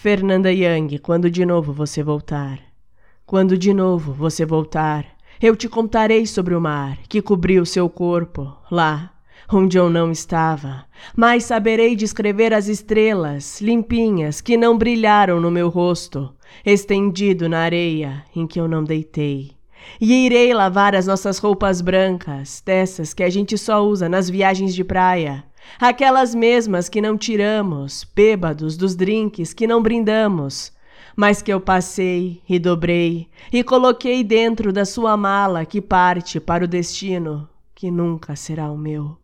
Fernanda Young, quando de novo você voltar, quando de novo você voltar, eu te contarei sobre o mar que cobriu seu corpo, lá onde eu não estava, mas saberei descrever as estrelas limpinhas que não brilharam no meu rosto, estendido na areia em que eu não deitei. E irei lavar as nossas roupas brancas, dessas que a gente só usa nas viagens de praia, aquelas mesmas que não tiramos, bêbados dos drinks que não brindamos, mas que eu passei e dobrei e coloquei dentro da sua mala que parte para o destino que nunca será o meu.